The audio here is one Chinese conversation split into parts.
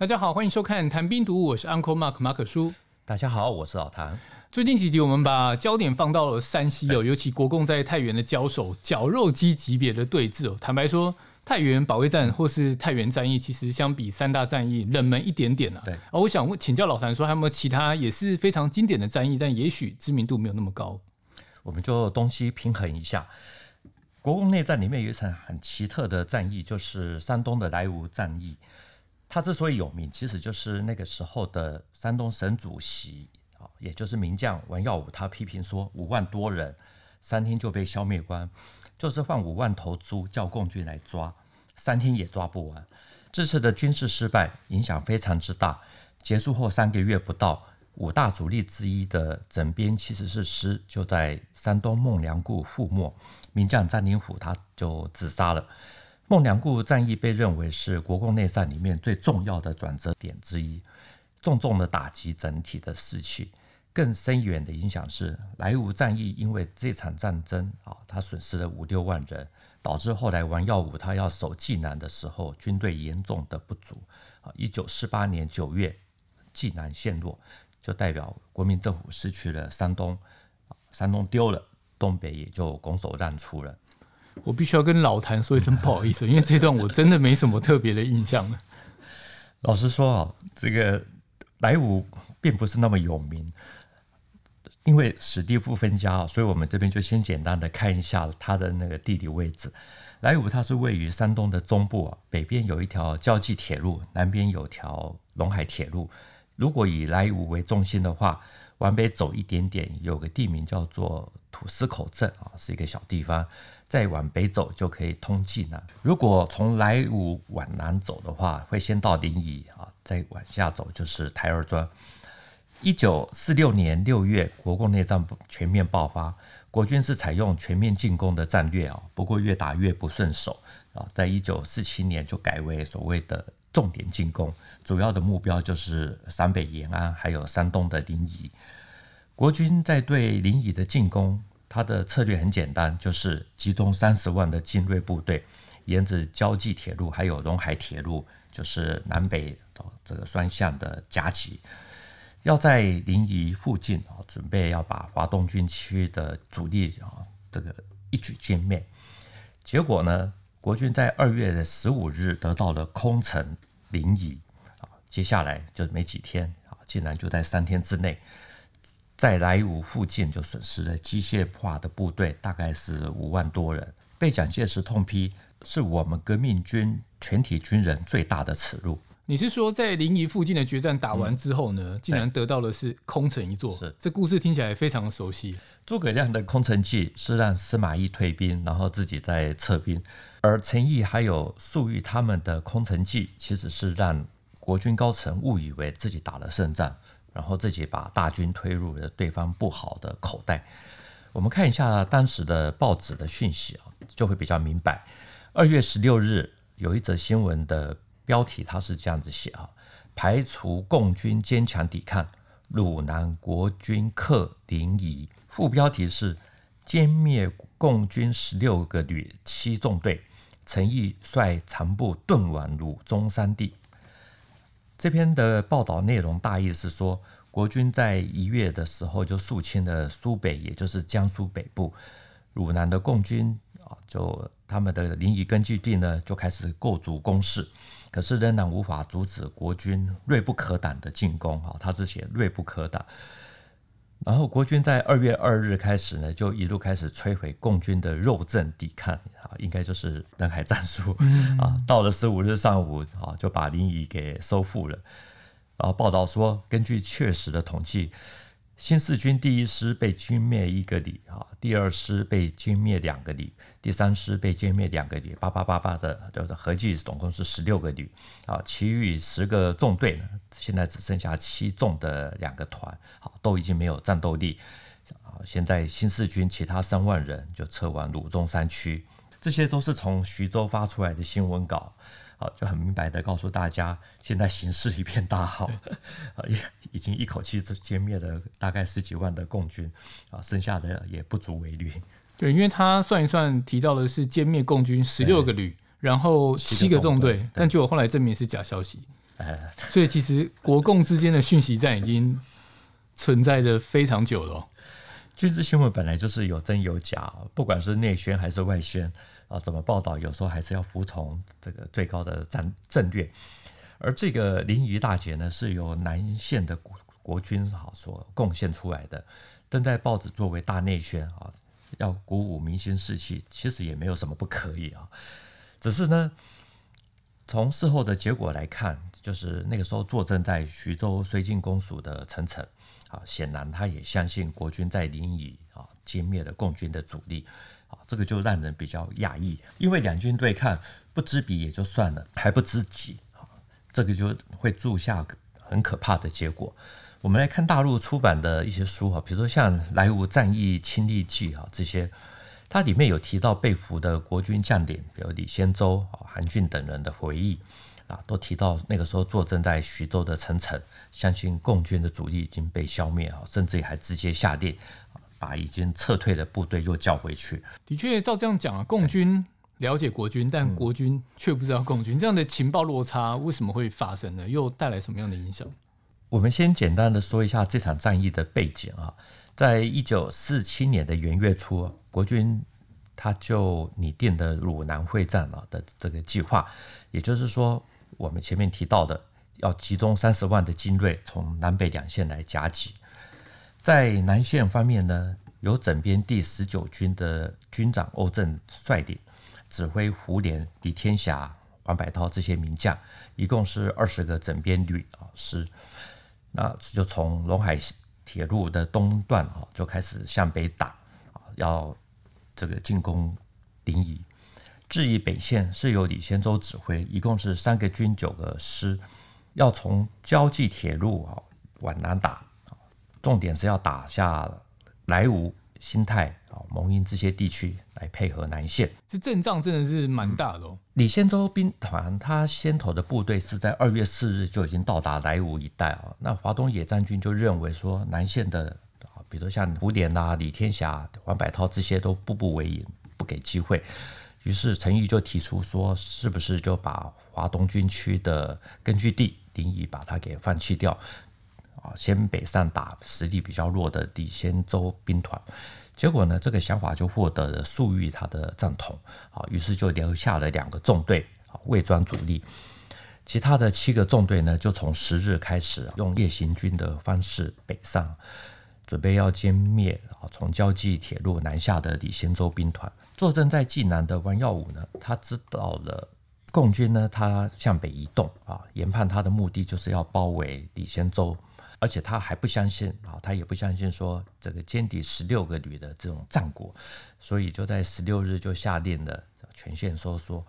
大家好，欢迎收看《谈兵读武》，我是 Uncle Mark 马可叔。大家好，我是老谭。最近几集我们把焦点放到了山西哦，尤其国共在太原的交手，绞肉机级别的对峙哦。坦白说，太原保卫战或是太原战役，其实相比三大战役冷门一点点啊。对，而我想问请教老谭说，还有没有其他也是非常经典的战役，但也许知名度没有那么高？我们就东西平衡一下。国共内战里面有一场很奇特的战役，就是山东的莱芜战役。他之所以有名，其实就是那个时候的山东省主席啊，也就是名将王耀武，他批评说五万多人三天就被消灭光，就是换五万头猪叫共军来抓，三天也抓不完。这次的军事失败影响非常之大。结束后三个月不到，五大主力之一的整编七十四师就在山东孟良崮覆没，名将张灵甫他就自杀了。孟良崮战役被认为是国共内战里面最重要的转折点之一，重重的打击整体的士气。更深远的影响是，莱芜战役因为这场战争啊，他损失了五六万人，导致后来王耀武他要守济南的时候，军队严重的不足。啊，一九四八年九月，济南陷落，就代表国民政府失去了山东，山东丢了，东北也就拱手让出了。我必须要跟老谭说一声不好意思，因为这段我真的没什么特别的印象了。老实说啊，这个莱芜并不是那么有名，因为史蒂夫分家，所以我们这边就先简单的看一下它的那个地理位置。莱芜它是位于山东的中部啊，北边有一条胶济铁路，南边有条陇海铁路。如果以莱芜为中心的话，往北走一点点，有个地名叫做土司口镇啊，是一个小地方。再往北走就可以通济南。如果从莱芜往南走的话，会先到临沂啊，再往下走就是台儿庄。一九四六年六月，国共内战全面爆发，国军是采用全面进攻的战略啊，不过越打越不顺手啊。在一九四七年就改为所谓的重点进攻，主要的目标就是陕北延安还有山东的临沂。国军在对临沂的进攻。他的策略很简单，就是集中三十万的精锐部队，沿着胶济铁路还有陇海铁路，就是南北这个双向的夹击，要在临沂附近啊，准备要把华东军区的主力啊这个一举歼灭。结果呢，国军在二月的十五日得到了空城临沂啊，接下来就没几天啊，竟然就在三天之内。在莱芜附近就损失了机械化的部队，大概是五万多人，被蒋介石痛批是我们革命军全体军人最大的耻辱。你是说在临沂附近的决战打完之后呢，嗯、竟然得到的是空城一座？是这故事听起来非常的熟悉。诸葛亮的空城计是让司马懿退兵，然后自己再撤兵，而陈毅还有粟裕他们的空城计，其实是让国军高层误以为自己打了胜仗。然后自己把大军推入了对方不好的口袋。我们看一下当时的报纸的讯息啊，就会比较明白。二月十六日有一则新闻的标题，它是这样子写啊：排除共军坚强抵抗，鲁南国军克临沂。副标题是歼灭共军十六个旅七纵队，陈毅率残部遁往鲁中山地。这篇的报道内容大意是说，国军在一月的时候就肃清了苏北，也就是江苏北部，鲁南的共军啊，就他们的临沂根据地呢，就开始构筑工事，可是仍然无法阻止国军锐不可挡的进攻啊，他是写锐不可挡。然后国军在二月二日开始呢，就一路开始摧毁共军的肉阵抵抗啊，应该就是南海战术啊。到了十五日上午啊，就把临沂给收复了。然后报道说，根据确实的统计。新四军第一师被歼灭一个旅啊，第二师被歼灭两个旅，第三师被歼灭两个旅，八八八八的，就是合计总共是十六个旅啊。其余十个纵队呢，现在只剩下七纵的两个团，好，都已经没有战斗力啊。现在新四军其他三万人就撤往鲁中山区，这些都是从徐州发出来的新闻稿。好，就很明白的告诉大家，现在形势一片大好，啊已经一口气就歼灭了大概十几万的共军，啊，剩下的也不足为虑。对，因为他算一算，提到的是歼灭共军十六个旅，然后七个纵队，但结果后来证明是假消息。哎，所以其实国共之间的讯息战已经存在的非常久了。军事新闻本来就是有真有假，不管是内宣还是外宣啊，怎么报道，有时候还是要服从这个最高的战战略。而这个临沂大捷呢，是由南线的国国军啊所贡献出来的，登在报纸作为大内宣啊，要鼓舞民心士气，其实也没有什么不可以啊。只是呢，从事后的结果来看，就是那个时候坐镇在徐州绥靖公署的陈诚啊，显然他也相信国军在临沂啊歼灭了共军的主力啊，这个就让人比较讶异，因为两军对抗不知彼也就算了，还不知己。这个就会铸下很可怕的结果。我们来看大陆出版的一些书哈，比如说像《莱芜战役亲历记》哈，这些它里面有提到被俘的国军将领，比如李仙洲、韩俊等人的回忆啊，都提到那个时候坐镇在徐州的陈诚，相信共军的主力已经被消灭啊，甚至还直接下令把已经撤退的部队又叫回去。的确，照这样讲啊，共军。了解国军，但国军却不知道共军，嗯、这样的情报落差为什么会发生呢？又带来什么样的影响？我们先简单的说一下这场战役的背景啊，在一九四七年的元月初，国军他就拟定的鲁南会战啊的这个计划，也就是说，我们前面提到的要集中三十万的精锐从南北两线来夹击，在南线方面呢，由整编第十九军的军长欧震率领。指挥胡琏、李天霞、黄百韬这些名将，一共是二十个整编旅啊师。那就从陇海铁路的东段啊，就开始向北打啊，要这个进攻临沂。至于北线是由李仙洲指挥，一共是三个军九个师，要从胶济铁路啊往南打，重点是要打下莱芜。新泰啊、蒙阴这些地区来配合南线，这阵仗真的是蛮大的哦。李仙洲兵团他先头的部队是在二月四日就已经到达莱芜一带啊。那华东野战军就认为说南线的啊，比如像胡琏啊、李天霞、黄百韬这些都步步为营，不给机会。于是陈毅就提出说，是不是就把华东军区的根据地临沂把它给放弃掉？啊，先北上打实力比较弱的李仙洲兵团，结果呢，这个想法就获得了粟裕他的赞同。啊，于是就留下了两个纵队啊，伪装主力，其他的七个纵队呢，就从十日开始用夜行军的方式北上，准备要歼灭啊，从胶济铁路南下的李仙洲兵团。坐镇在济南的王耀武呢，他知道了共军呢，他向北移动啊，研判他的目的就是要包围李仙洲。而且他还不相信啊，他也不相信说这个歼敌十六个旅的这种战果，所以就在十六日就下令了全线收缩，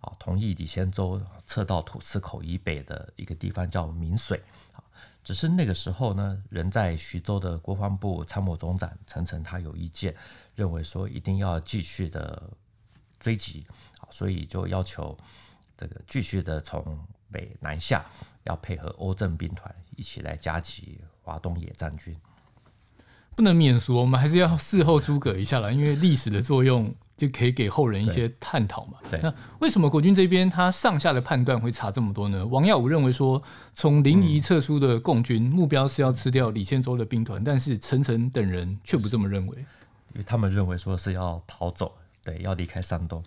啊，同意李仙洲撤到土司口以北的一个地方叫明水啊。只是那个时候呢，人在徐州的国防部参谋总长陈诚他有意见，认为说一定要继续的追击啊，所以就要求这个继续的从北南下，要配合欧正兵团一起来夹击华东野战军，不能免俗，我们还是要事后诸葛一下了，因为历史的作用就可以给后人一些探讨嘛。对，那为什么国军这边他上下的判断会差这么多呢？王耀武认为说，从临沂撤出的共军目标是要吃掉李仙洲的兵团，但是陈诚等人却不这么认为，因为他们认为说是要逃走，对，要离开山东，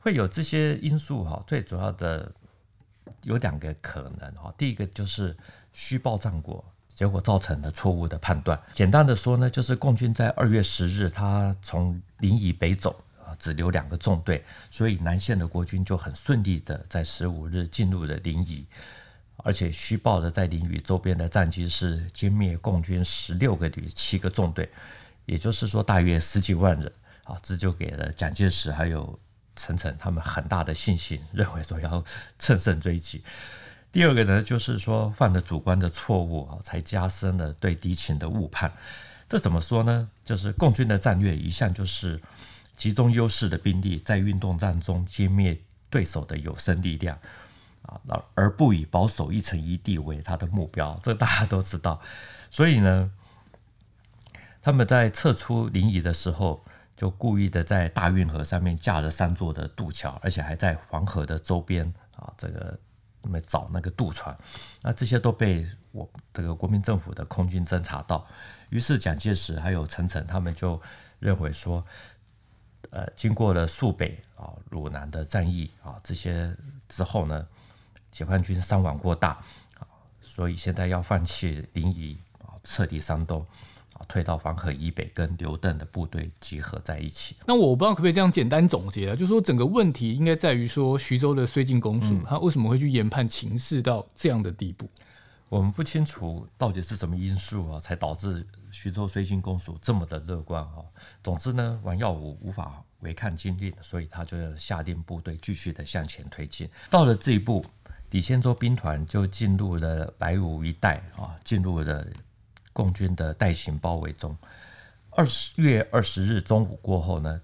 会有这些因素哈，最主要的。有两个可能哈，第一个就是虚报战果，结果造成了错误的判断。简单的说呢，就是共军在二月十日，他从临沂北走啊，只留两个纵队，所以南线的国军就很顺利的在十五日进入了临沂，而且虚报的在临沂周边的战绩是歼灭共军十六个旅、七个纵队，也就是说大约十几万人啊，这就给了蒋介石还有。陈诚他们很大的信心，认为说要乘胜追击。第二个呢，就是说犯了主观的错误啊，才加深了对敌情的误判。这怎么说呢？就是共军的战略一向就是集中优势的兵力，在运动战中歼灭对手的有生力量啊，而不以保守一城一地为他的目标。这大家都知道。所以呢，他们在撤出临沂的时候。就故意的在大运河上面架了三座的渡桥，而且还在黄河的周边啊，这个那么找那个渡船，那这些都被我这个国民政府的空军侦察到，于是蒋介石还有陈诚他们就认为说，呃，经过了肃北啊、鲁南的战役啊这些之后呢，解放军伤亡过大啊，所以现在要放弃临沂啊，撤离山东。退到黄河以北，跟刘邓的部队集合在一起。那我不知道可不可以这样简单总结了，就是说整个问题应该在于说徐州的绥靖公署，他为什么会去研判情势到这样的地步？我们不清楚到底是什么因素啊，才导致徐州绥靖公署这么的乐观啊。总之呢，王耀武无法违抗军令，所以他就要下令部队继续的向前推进。到了这一步，李仙洲兵团就进入了白武一带啊，进入了。共军的袋形包围中，二十月二十日中午过后呢，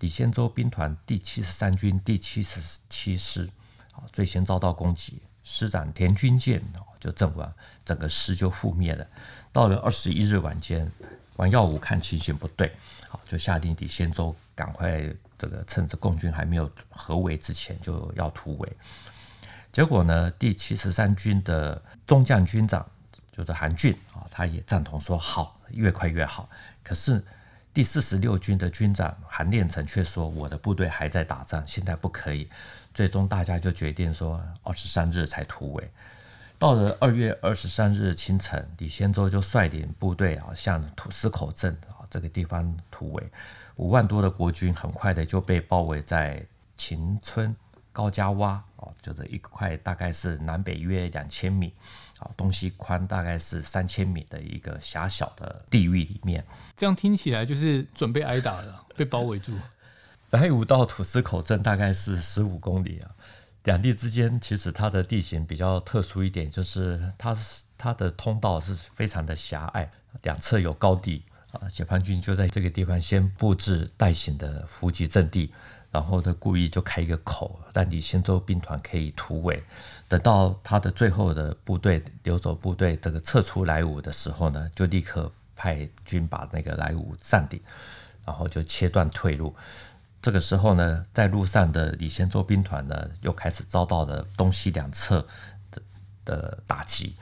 李仙洲兵团第七十三军第七十七师啊最先遭到攻击，师长田军健就阵亡，整个师就覆灭了。到了二十一日晚间，王耀武看情形不对，好就下令李仙洲赶快这个趁着共军还没有合围之前就要突围。结果呢，第七十三军的中将军长。就是韩俊啊，他也赞同说好，越快越好。可是第四十六军的军长韩练成却说，我的部队还在打仗，现在不可以。最终大家就决定说，二十三日才突围。到了二月二十三日清晨，李仙洲就率领部队啊向土司口镇啊这个地方突围，五万多的国军很快的就被包围在秦村高家洼哦，就是一块大概是南北约两千米。啊，东西宽大概是三千米的一个狭小的地域里面，这样听起来就是准备挨打了，被包围住。莱芜到土司口镇大概是十五公里啊，两地之间其实它的地形比较特殊一点，就是它是它的通道是非常的狭隘，两侧有高地啊，解放军就在这个地方先布置袋形的伏击阵地。然后他故意就开一个口，让李仙洲兵团可以突围。等到他的最后的部队留守部队这个撤出莱芜的时候呢，就立刻派军把那个莱芜占领，然后就切断退路。这个时候呢，在路上的李仙洲兵团呢，又开始遭到了东西两侧的的打击，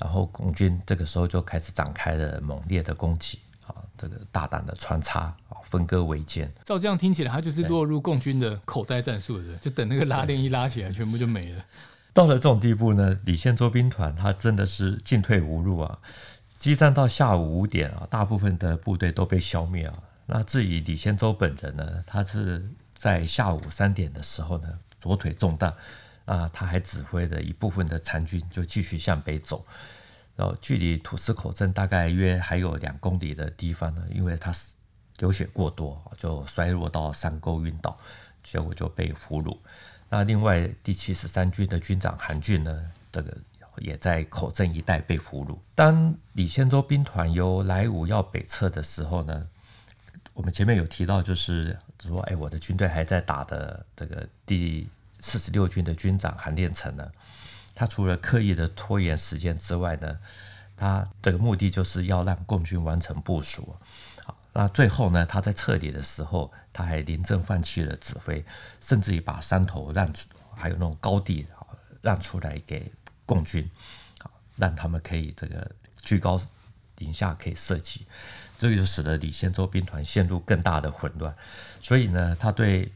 然后共军这个时候就开始展开了猛烈的攻击啊。这个大胆的穿插啊，分割围歼。照这样听起来，他就是落入共军的口袋战术的，就等那个拉链一拉起来，全部就没了。到了这种地步呢，李先洲兵团他真的是进退无路啊！激战到下午五点啊，大部分的部队都被消灭啊。那至于李先洲本人呢，他是在下午三点的时候呢，左腿中弹啊，他还指挥了一部分的残军就继续向北走。然后距离土司口镇大概约还有两公里的地方呢，因为他流血过多，就摔落到山沟晕倒，结果就被俘虏。那另外第七十三军的军长韩俊呢，这个也在口镇一带被俘虏。当李仙洲兵团由莱芜要北撤的时候呢，我们前面有提到，就是说，哎，我的军队还在打的这个第四十六军的军长韩练成呢。他除了刻意的拖延时间之外呢，他这个目的就是要让共军完成部署。好，那最后呢，他在撤离的时候，他还临阵放弃了指挥，甚至于把山头让出，还有那种高地让出来给共军，好，让他们可以这个居高临下可以射击，这个就使得李仙洲兵团陷入更大的混乱。所以呢，他对。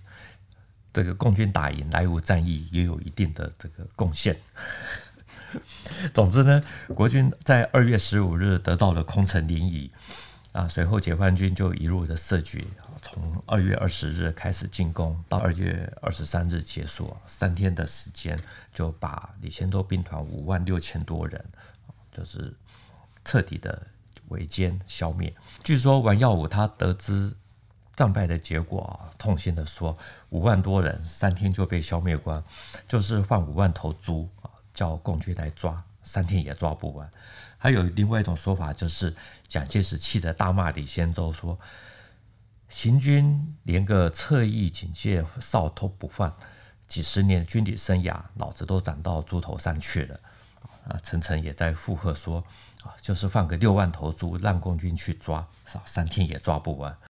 这个共军打赢莱芜战役也有一定的这个贡献。总之呢，国军在二月十五日得到了空城临沂啊，随后解放军就一路的设局，从二月二十日开始进攻，到二月二十三日结束，三天的时间就把李仙洲兵团五万六千多人，就是彻底的围歼消灭。据说王耀武他得知。战败的结果啊，痛心的说：“五万多人三天就被消灭光，就是放五万头猪啊，叫共军来抓，三天也抓不完。”还有另外一种说法，就是蒋介石气得大骂李仙洲说：“行军连个侧翼警戒哨都不放，几十年军旅生涯，脑子都长到猪头上去了。”啊，陈诚也在附和说：“啊，就是放个六万头猪让共军去抓，三天也抓不完。”